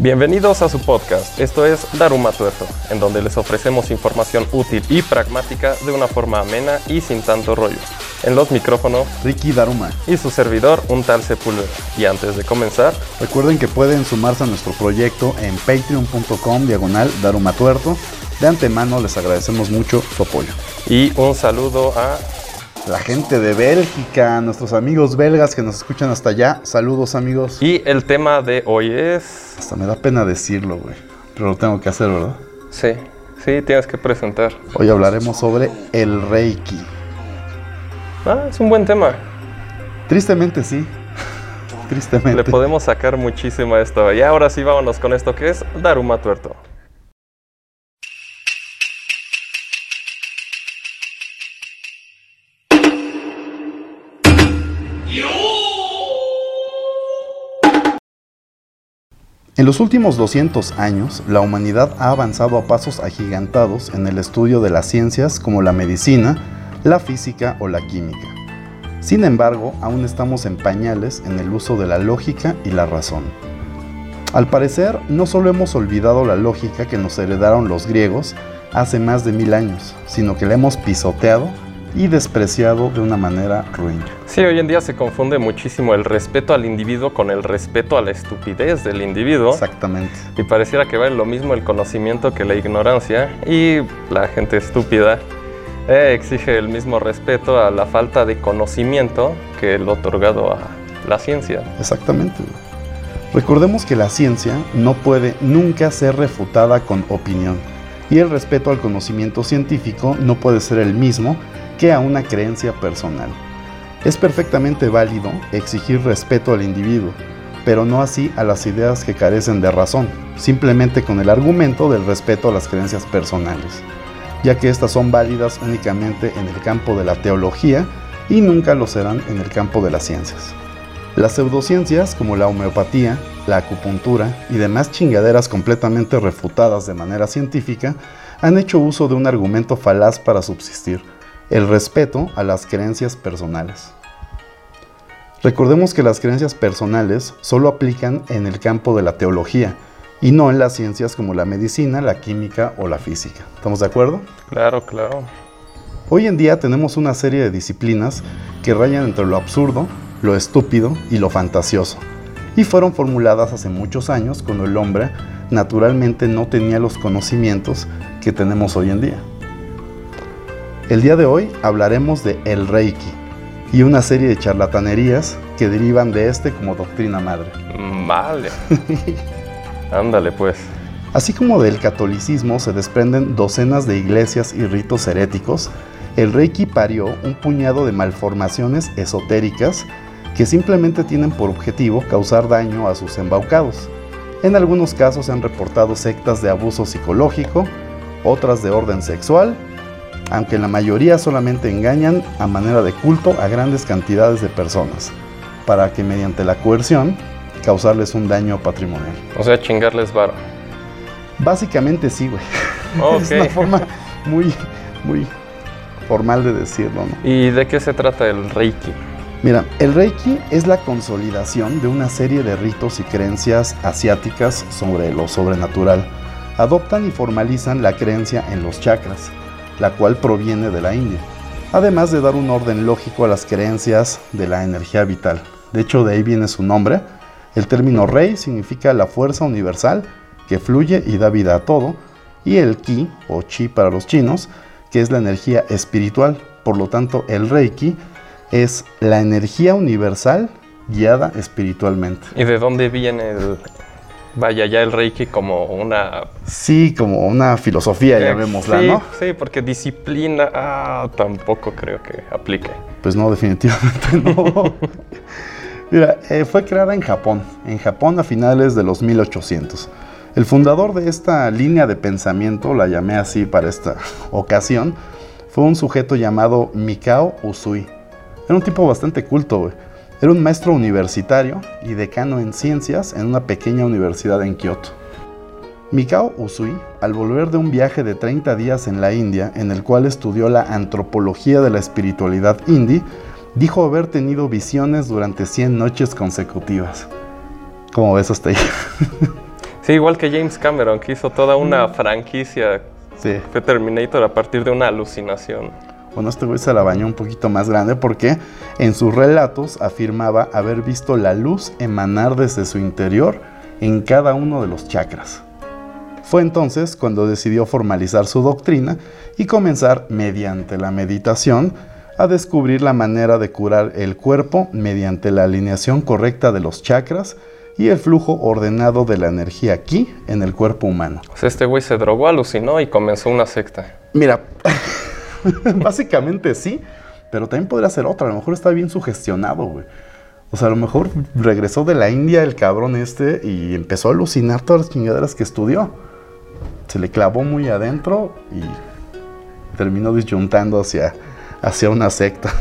Bienvenidos a su podcast, esto es Daruma Tuerto, en donde les ofrecemos información útil y pragmática de una forma amena y sin tanto rollo. En los micrófonos, Ricky Daruma. y su servidor, un tal Sepúlveda. Y antes de comenzar, Recuerden que pueden sumarse a nuestro proyecto en patreon.com diagonal Daruma Tuerto. De antemano les agradecemos mucho su apoyo. y un saludo a La gente de Bélgica, nuestros amigos belgas que nos escuchan hasta allá, saludos amigos. Y el tema de hoy es... Hasta me da pena decirlo, güey, pero lo tengo que hacer, ¿verdad? Sí, sí, tienes que presentar. Hoy hablaremos sobre el Reiki. Ah, es un buen tema. Tristemente sí. Le Tristemente. podemos sacar muchísimo a esto. Y ahora sí, vámonos con esto que es Daruma Tuerto. En los últimos 200 años, la humanidad ha avanzado a pasos agigantados en el estudio de las ciencias como la medicina, la física o la química. Sin embargo, aún estamos en pañales en el uso de la lógica y la razón. Al parecer, no solo hemos olvidado la lógica que nos heredaron los griegos hace más de mil años, sino que la hemos pisoteado y despreciado de una manera ruin. Sí, hoy en día se confunde muchísimo el respeto al individuo con el respeto a la estupidez del individuo. Exactamente. Y pareciera que vale lo mismo el conocimiento que la ignorancia. Y la gente estúpida eh, exige el mismo respeto a la falta de conocimiento que el otorgado a la ciencia. Exactamente. Recordemos que la ciencia no puede nunca ser refutada con opinión y el respeto al conocimiento científico no puede ser el mismo que a una creencia personal. Es perfectamente válido exigir respeto al individuo, pero no así a las ideas que carecen de razón, simplemente con el argumento del respeto a las creencias personales, ya que estas son válidas únicamente en el campo de la teología y nunca lo serán en el campo de las ciencias. Las pseudociencias como la homeopatía, la acupuntura y demás chingaderas completamente refutadas de manera científica han hecho uso de un argumento falaz para subsistir, el respeto a las creencias personales. Recordemos que las creencias personales solo aplican en el campo de la teología y no en las ciencias como la medicina, la química o la física. ¿Estamos de acuerdo? Claro, claro. Hoy en día tenemos una serie de disciplinas que rayan entre lo absurdo, lo estúpido y lo fantasioso, y fueron formuladas hace muchos años cuando el hombre naturalmente no tenía los conocimientos que tenemos hoy en día. El día de hoy hablaremos de el Reiki y una serie de charlatanerías que derivan de este como doctrina madre. Mm, Vale. Ándale, pues. Así como del catolicismo se desprenden docenas de iglesias y ritos heréticos, el Reiki parió un puñado de malformaciones esotéricas que simplemente tienen por objetivo causar daño a sus embaucados. En algunos casos se han reportado sectas de abuso psicológico, otras de orden sexual, aunque la mayoría solamente engañan a manera de culto a grandes cantidades de personas, para que mediante la coerción causarles un daño patrimonial. O sea, chingarles varo. Básicamente sí, güey. Ok. es una forma muy, muy formal de decirlo, ¿no? ¿Y de qué se trata el Reiki? Mira, el Reiki es la consolidación de una serie de ritos y creencias asiáticas sobre lo sobrenatural. Adoptan y formalizan la creencia en los chakras, la cual proviene de la India, además de dar un orden lógico a las creencias de la energía vital. De hecho, de ahí viene su nombre. El término Rei significa la fuerza universal que fluye y da vida a todo, y el Ki, o Chi para los chinos, que es la energía espiritual. Por lo tanto, el Reiki es la energía universal guiada espiritualmente. ¿Y de dónde viene el... Vaya, ya el Reiki como una... Sí, como una filosofía, llamémosla, sí, ¿no? Sí, porque disciplina, ah, tampoco creo que aplique. Pues no, definitivamente no. Mira, eh, fue creada en Japón, en Japón a finales de los 1800. El fundador de esta línea de pensamiento, la llamé así para esta ocasión, fue un sujeto llamado Mikao Usui. Era un tipo bastante culto, güey. Era un maestro universitario y decano en ciencias en una pequeña universidad en Kioto. Mikao Usui, al volver de un viaje de 30 días en la India, en el cual estudió la antropología de la espiritualidad hindi, dijo haber tenido visiones durante 100 noches consecutivas. ¿Cómo ves hasta ahí? Sí, igual que James Cameron, que hizo toda una franquicia. Sí. Fue Terminator a partir de una alucinación. Bueno, este güey se la bañó un poquito más grande porque en sus relatos afirmaba haber visto la luz emanar desde su interior en cada uno de los chakras. Fue entonces cuando decidió formalizar su doctrina y comenzar, mediante la meditación, a descubrir la manera de curar el cuerpo mediante la alineación correcta de los chakras y el flujo ordenado de la energía aquí en el cuerpo humano. O sea, este güey se drogó, alucinó y comenzó una secta. Mira, básicamente sí, pero también podría ser otra. A lo mejor está bien sugestionado, güey. O sea, a lo mejor regresó de la India el cabrón este y empezó a alucinar todas las chingaderas que estudió. Se le clavó muy adentro y terminó disyuntando hacia, hacia una secta.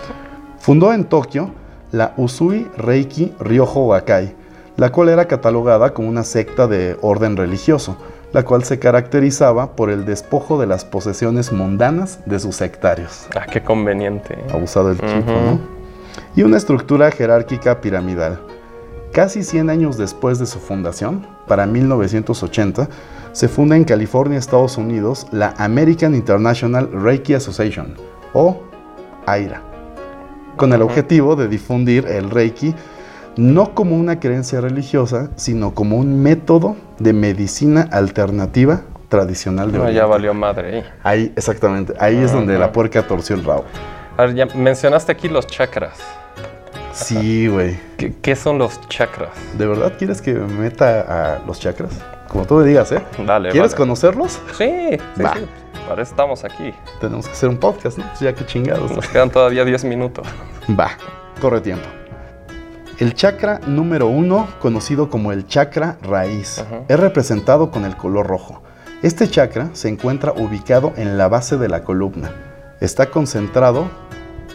Fundó en Tokio la Usui Reiki Ryoho Wakai, la cual era catalogada como una secta de orden religioso, la cual se caracterizaba por el despojo de las posesiones mundanas de sus sectarios. Ah, qué conveniente. Abusado el Ujú. ¿no? Y una estructura jerárquica piramidal. Casi 100 años después de su fundación, para 1980, se funda en California, Estados Unidos, la American International Reiki Association, o AIRA, con el objetivo de difundir el Reiki no como una creencia religiosa, sino como un método de medicina alternativa tradicional de No, Oriente. ya valió madre ahí. Ahí, exactamente, ahí es donde Ajá. la puerca torció el rabo. A ver, ya mencionaste aquí los chakras. Sí, güey. ¿Qué, qué son los chakras? ¿De verdad quieres que me meta a los chakras? Como tú me digas, ¿eh? Dale, ¿Quieres vale. conocerlos? Sí, sí, sí. Para eso estamos aquí. Tenemos que hacer un podcast, ¿no? Pues ya que chingados. Nos quedan todavía 10 minutos. Va, corre tiempo. El chakra número uno, conocido como el chakra raíz, Ajá. es representado con el color rojo. Este chakra se encuentra ubicado en la base de la columna. Está concentrado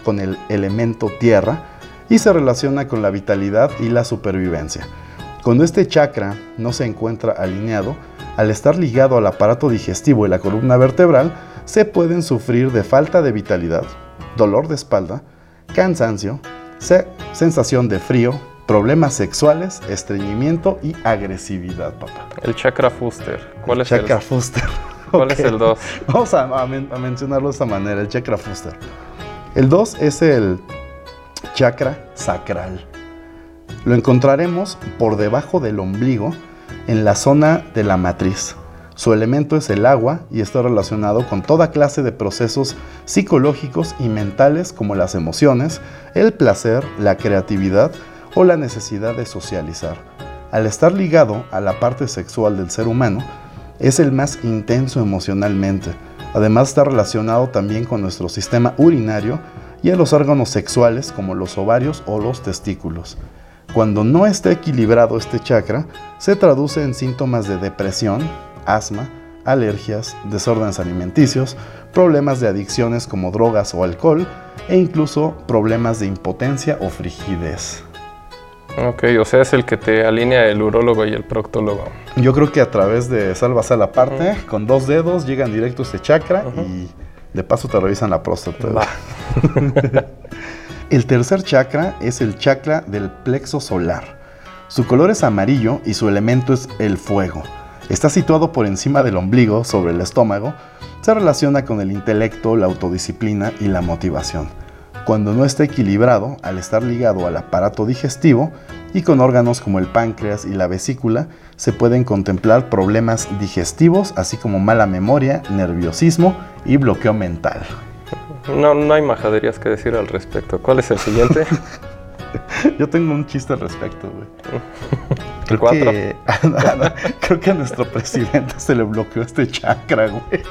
con el elemento tierra y se relaciona con la vitalidad y la supervivencia. Cuando este chakra no se encuentra alineado, al estar ligado al aparato digestivo y la columna vertebral, se pueden sufrir de falta de vitalidad, dolor de espalda, cansancio, sensación de frío, problemas sexuales, estreñimiento y agresividad, papá. El chakra fuster. ¿Cuál es chakra el Fuster. ¿Cuál es el 2? Vamos a, a men- a mencionarlo de esta manera, el chakra Fuster. El 2 es el chakra sacral. Lo encontraremos por debajo del ombligo, en la zona de la matriz. Su elemento es el agua y está relacionado con toda clase de procesos psicológicos y mentales como las emociones, el placer, la creatividad o la necesidad de socializar. Al estar ligado a la parte sexual del ser humano, es el más intenso emocionalmente. Además está relacionado también con nuestro sistema urinario y a los órganos sexuales como los ovarios o los testículos. Cuando no está equilibrado este chakra, se traduce en síntomas de depresión, asma, alergias, desórdenes alimenticios, problemas de adicciones como drogas o alcohol e incluso problemas de impotencia o frigidez. Ok, o sea, es el que te alinea el urólogo y el proctólogo. Yo creo que a través de salvas a la parte, con dos dedos llegan directo a este chakra y de paso te revisan la próstata. El tercer chakra es el chakra del plexo solar. Su color es amarillo y su elemento es el fuego. Está situado por encima del ombligo, sobre el estómago. Se relaciona con el intelecto, la autodisciplina y la motivación. Cuando no está equilibrado, al estar ligado al aparato digestivo y con órganos como el páncreas y la vesícula, se pueden contemplar problemas digestivos, así como mala memoria, nerviosismo y bloqueo mental. No, no hay majaderías que decir al respecto. ¿Cuál es el siguiente? Yo tengo un chiste al respecto, güey. Creo Cuatro. que, creo que a nuestro presidente se le bloqueó este chakra, güey.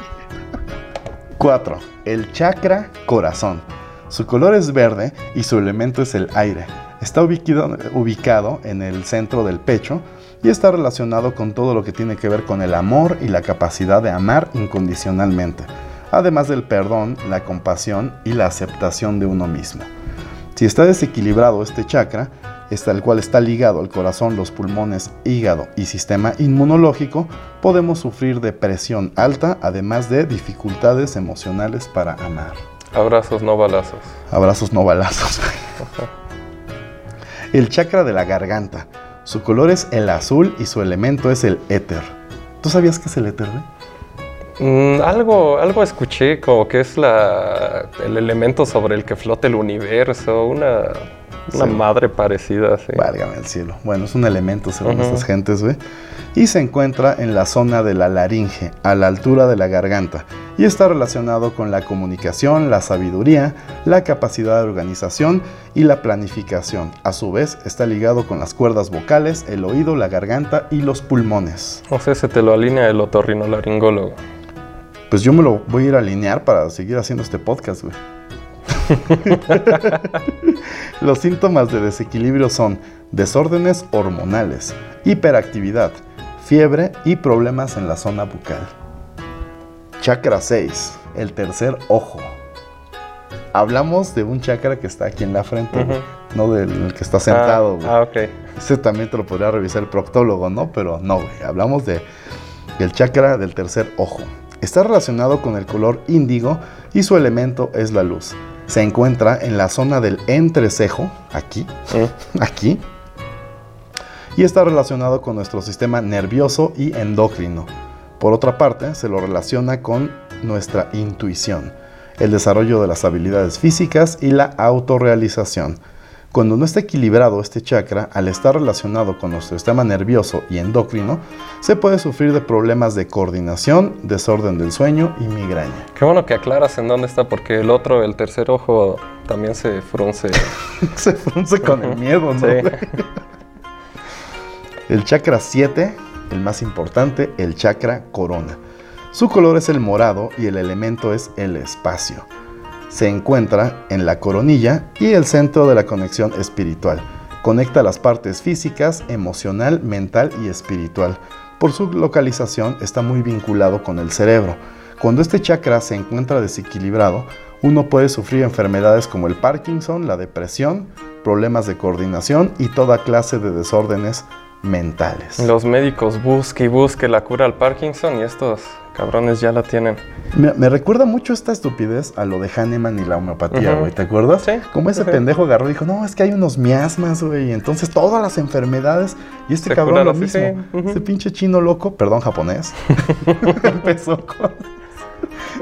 4. El chakra corazón. Su color es verde y su elemento es el aire. Está ubicado, ubicado en el centro del pecho y está relacionado con todo lo que tiene que ver con el amor y la capacidad de amar incondicionalmente, además del perdón, la compasión y la aceptación de uno mismo. Si está desequilibrado este chakra, está el cual está ligado al corazón, los pulmones, hígado y sistema inmunológico, podemos sufrir de presión alta, además de dificultades emocionales para amar. Abrazos, no balazos. Abrazos no balazos. El chakra de la garganta. Su color es el azul y su elemento es el éter. ¿Tú sabías qué es el éter, güey? Mm, algo, algo escuché como que es la, el elemento sobre el que flota el universo, una, una Sí. madre parecida, sí. Válgame el cielo. Bueno, es un elemento según Ujú. estas gentes, güey. Y se encuentra en la zona de la laringe, a la altura de la garganta. Y está relacionado con la comunicación, la sabiduría, la capacidad de organización y la planificación. A su vez, está ligado con las cuerdas vocales, el oído, la garganta y los pulmones. No sé, se te lo alinea el otorrinolaringólogo. Pues yo me lo voy a ir a alinear para seguir haciendo este podcast, güey. Los síntomas de desequilibrio son desórdenes hormonales, hiperactividad, fiebre y problemas en la zona bucal. Chakra 6, el tercer ojo. Hablamos de un chakra que está aquí en la frente, no del que está sentado. güey. Ah, ah, ok. Ese también te lo podría revisar el proctólogo, ¿no? Pero no, güey. Hablamos de, del chakra del tercer ojo. Está relacionado con el color índigo y su elemento es la luz. Se encuentra en la zona del entrecejo, aquí, Mm. aquí. Y está relacionado con nuestro sistema nervioso y endocrino. Por otra parte, se lo relaciona con nuestra intuición, el desarrollo de las habilidades físicas y la autorrealización. Cuando no está equilibrado este chakra, al estar relacionado con nuestro sistema nervioso y endocrino, se puede sufrir de problemas de coordinación, desorden del sueño y migraña. Qué bueno que aclaras en dónde está, porque el otro, el tercer ojo, también se frunce. se frunce con el miedo, ¿no? Sí. El chakra 7, el más importante, el chakra corona. Su color es el morado y el elemento es el espacio. Se encuentra en la coronilla y el centro de la conexión espiritual. Conecta las partes físicas, emocional, mental y espiritual. Por su localización está muy vinculado con el cerebro. Cuando este chakra se encuentra desequilibrado, uno puede sufrir enfermedades como el Parkinson, la depresión, problemas de coordinación y toda clase de desórdenes mentales. Los médicos busque y busque la cura al Parkinson y estos cabrones ya la tienen. Me, me recuerda mucho esta estupidez a lo de Hahnemann y la homeopatía, güey, ¿te acuerdas? Sí. Como ese pendejo agarró y dijo, no, es que hay unos miasmas, güey, entonces todas las enfermedades, y este Se cabrón lo mismo. Ujú. ese pinche chino loco, perdón, japonés, empezó con,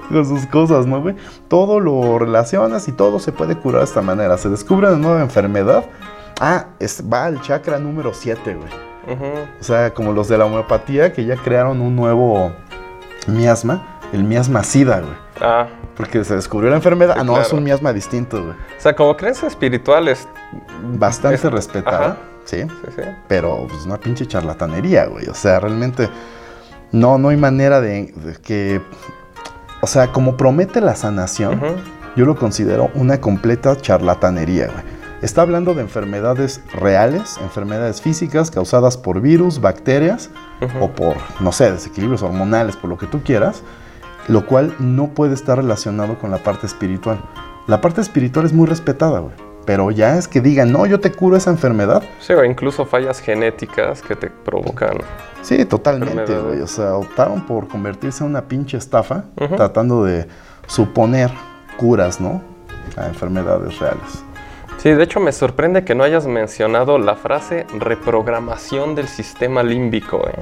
con sus cosas, ¿no, güey? Todo lo relacionas y todo se puede curar de esta manera, se descubre una nueva enfermedad, ah, es, va al chakra número 7, güey. O sea, como los de la homeopatía que ya crearon un nuevo miasma, el miasma sida, güey. Ah, Porque se descubrió la enfermedad. Sí, ah, no, es un miasma distinto, güey. o sea, como creencia espiritual es... Bastante Es- respetada, ajá. sí. Sí, sí. Pero pues una pinche charlatanería, güey. O sea, realmente no, no hay manera de, de que... O sea, como promete la sanación, yo lo considero una completa charlatanería, güey. Está hablando de enfermedades reales, enfermedades físicas causadas por virus, bacterias o por, no sé, desequilibrios hormonales, por lo que tú quieras, lo cual no puede estar relacionado con la parte espiritual. La parte espiritual es muy respetada, güey. Pero ya es que digan, no, yo te curo esa enfermedad. Sí, o incluso fallas genéticas que te provocan. Sí, totalmente, güey. O sea, optaron por convertirse en una pinche estafa, tratando de suponer curas, ¿no? A enfermedades reales. Sí, de hecho me sorprende que no hayas mencionado la frase reprogramación del sistema límbico. ¿eh?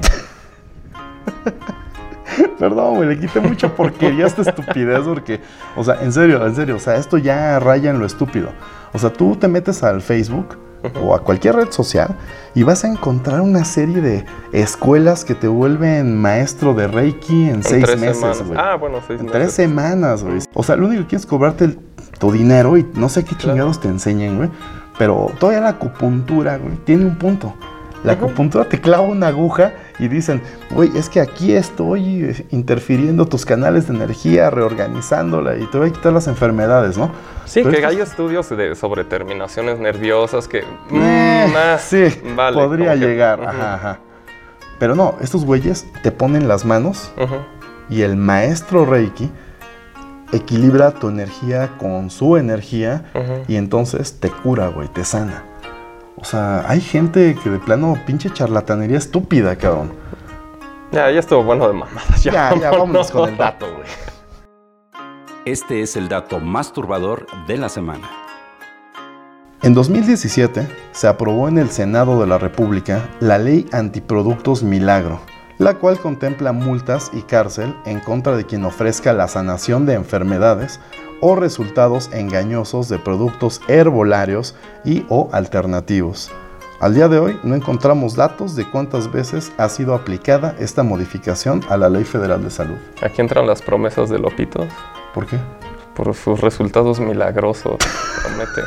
Perdón, güey, le quité mucha porquería a esta estupidez porque, o sea, en serio, en serio, o sea, esto ya raya en lo estúpido. O sea, tú te metes al Facebook o a cualquier red social y vas a encontrar una serie de escuelas que te vuelven maestro de Reiki en, En seis meses, güey. Ah, bueno, seis en meses. tres semanas, güey. O sea, lo único que quieres es cobrarte el- tu dinero y no sé qué Claro. chingados te enseñen, güey. Pero todavía la acupuntura, güey, tiene un punto. La acupuntura te clava una aguja y dicen, güey, es que aquí estoy eh, interfiriendo tus canales de energía, reorganizándola y te voy a quitar las enfermedades, ¿no? Sí, Pero que hay estudios de, sobre terminaciones nerviosas que... mm, Eh, sí, vale, podría que- llegar. Ajá, ajá. Pero no, estos güeyes te ponen las manos y el maestro Reiki equilibra tu energía con su energía y entonces te cura, güey, te sana. O sea, hay gente que de plano pinche charlatanería estúpida, cabrón. Ya, ya estuvo bueno de mamadas. Ya, Ya, ya, vámonos con el dato, güey. Este es el dato más turbador de la semana. En 2017 se aprobó en el Senado de la República la Ley Antiproductos Milagro, la cual contempla multas y cárcel en contra de quien ofrezca la sanación de enfermedades o resultados engañosos de productos herbolarios y o alternativos. Al día de hoy no encontramos datos de cuántas veces ha sido aplicada esta modificación a la Ley Federal de Salud. Aquí entran las promesas de Lopitos. ¿Por qué? Por sus resultados milagrosos. Promete.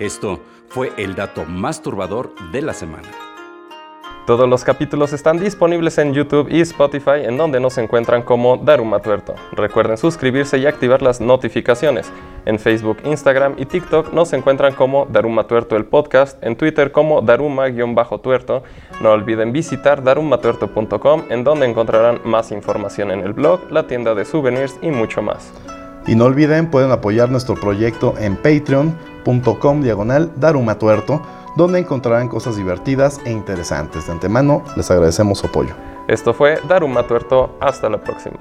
Esto fue el dato más turbador de la semana. Todos los capítulos están disponibles en YouTube y Spotify, en donde nos encuentran como Daruma Tuerto. Recuerden suscribirse y activar las notificaciones. En Facebook, Instagram y TikTok nos encuentran como Daruma Tuerto el podcast, en Twitter como Daruma-tuerto. No olviden visitar darumatuerto.com, en donde encontrarán más información en el blog, la tienda de souvenirs y mucho más. Y no olviden, pueden apoyar nuestro proyecto en patreon.com diagonal darumatuerto donde encontrarán cosas divertidas e interesantes. De antemano, les agradecemos su apoyo. Esto fue Daruma Tuerto. Hasta la próxima.